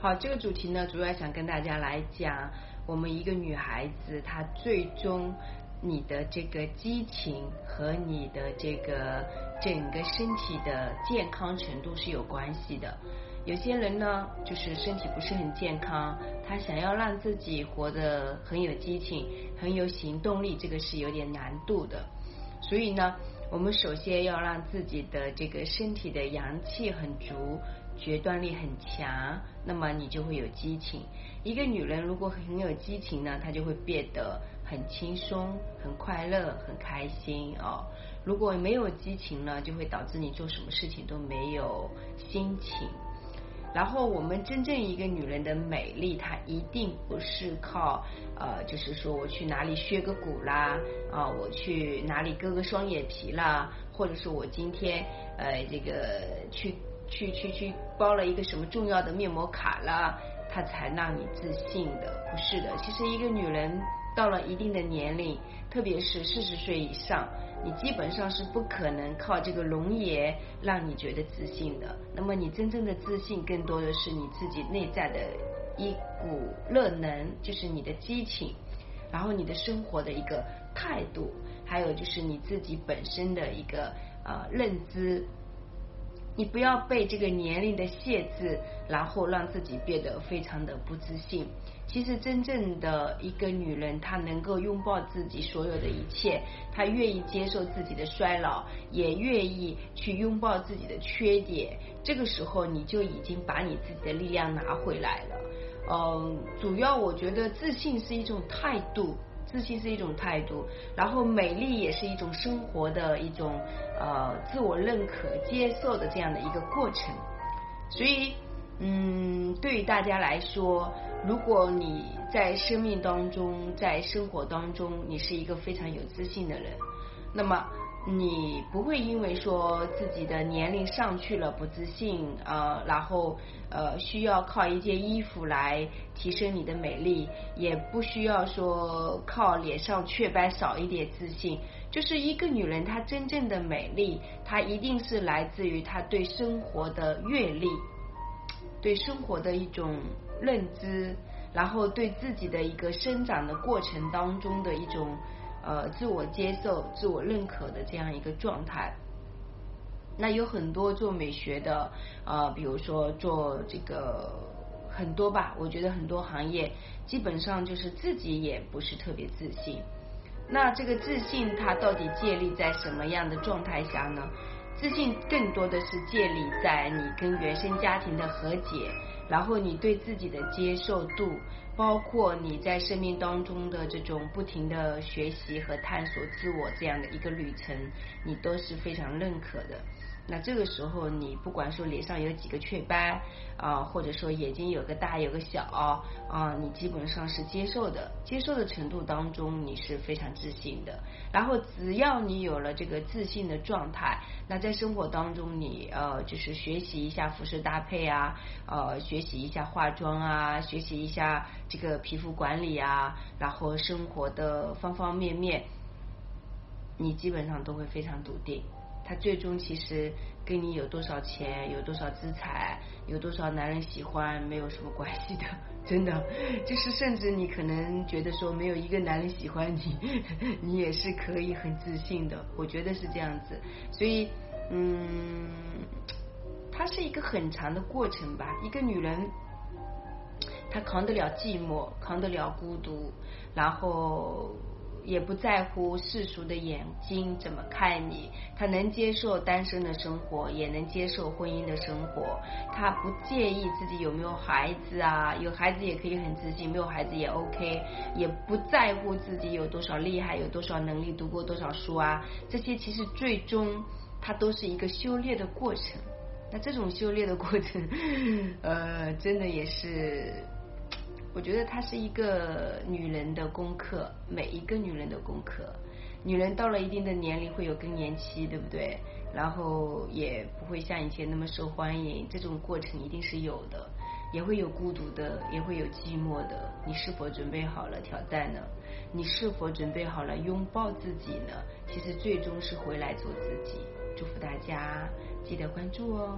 好，这个主题呢，主要想跟大家来讲，我们一个女孩子，她最终你的这个激情和你的这个整个身体的健康程度是有关系的。有些人呢，就是身体不是很健康，他想要让自己活得很有激情、很有行动力，这个是有点难度的。所以呢，我们首先要让自己的这个身体的阳气很足。决断力很强，那么你就会有激情。一个女人如果很有激情呢，她就会变得很轻松、很快乐、很开心哦。如果没有激情呢，就会导致你做什么事情都没有心情。然后，我们真正一个女人的美丽，她一定不是靠呃，就是说我去哪里削个骨啦啊，我去哪里割个双眼皮啦，或者是我今天呃这个去。去去去包了一个什么重要的面膜卡了，他才让你自信的？不是的，其实一个女人到了一定的年龄，特别是四十岁以上，你基本上是不可能靠这个容颜让你觉得自信的。那么你真正的自信，更多的是你自己内在的一股热能，就是你的激情，然后你的生活的一个态度，还有就是你自己本身的一个呃认知。你不要被这个年龄的限制，然后让自己变得非常的不自信。其实真正的一个女人，她能够拥抱自己所有的一切，她愿意接受自己的衰老，也愿意去拥抱自己的缺点。这个时候，你就已经把你自己的力量拿回来了。嗯，主要我觉得自信是一种态度。自信是一种态度，然后美丽也是一种生活的一种呃自我认可、接受的这样的一个过程。所以，嗯，对于大家来说，如果你在生命当中、在生活当中，你是一个非常有自信的人，那么。你不会因为说自己的年龄上去了不自信呃，然后呃需要靠一件衣服来提升你的美丽，也不需要说靠脸上雀斑少一点自信。就是一个女人她真正的美丽，她一定是来自于她对生活的阅历，对生活的一种认知，然后对自己的一个生长的过程当中的一种。呃，自我接受、自我认可的这样一个状态。那有很多做美学的，呃，比如说做这个很多吧，我觉得很多行业基本上就是自己也不是特别自信。那这个自信它到底建立在什么样的状态下呢？自信更多的是建立在你跟原生家庭的和解。然后你对自己的接受度，包括你在生命当中的这种不停的学习和探索自我这样的一个旅程，你都是非常认可的。那这个时候，你不管说脸上有几个雀斑啊，或者说眼睛有个大有个小啊，你基本上是接受的，接受的程度当中你是非常自信的。然后只要你有了这个自信的状态，那在生活当中你呃就是学习一下服饰搭配啊，呃学习一下化妆啊，学习一下这个皮肤管理啊，然后生活的方方面面，你基本上都会非常笃定。他最终其实跟你有多少钱、有多少资产、有多少男人喜欢没有什么关系的，真的，就是甚至你可能觉得说没有一个男人喜欢你，你也是可以很自信的。我觉得是这样子，所以嗯，它是一个很长的过程吧。一个女人，她扛得了寂寞，扛得了孤独，然后。也不在乎世俗的眼睛怎么看你，他能接受单身的生活，也能接受婚姻的生活。他不介意自己有没有孩子啊，有孩子也可以很自信，没有孩子也 OK，也不在乎自己有多少厉害，有多少能力，读过多少书啊。这些其实最终它都是一个修炼的过程。那这种修炼的过程，呃，真的也是。我觉得它是一个女人的功课，每一个女人的功课。女人到了一定的年龄会有更年期，对不对？然后也不会像以前那么受欢迎，这种过程一定是有的，也会有孤独的，也会有寂寞的。你是否准备好了挑战呢？你是否准备好了拥抱自己呢？其实最终是回来做自己。祝福大家，记得关注哦。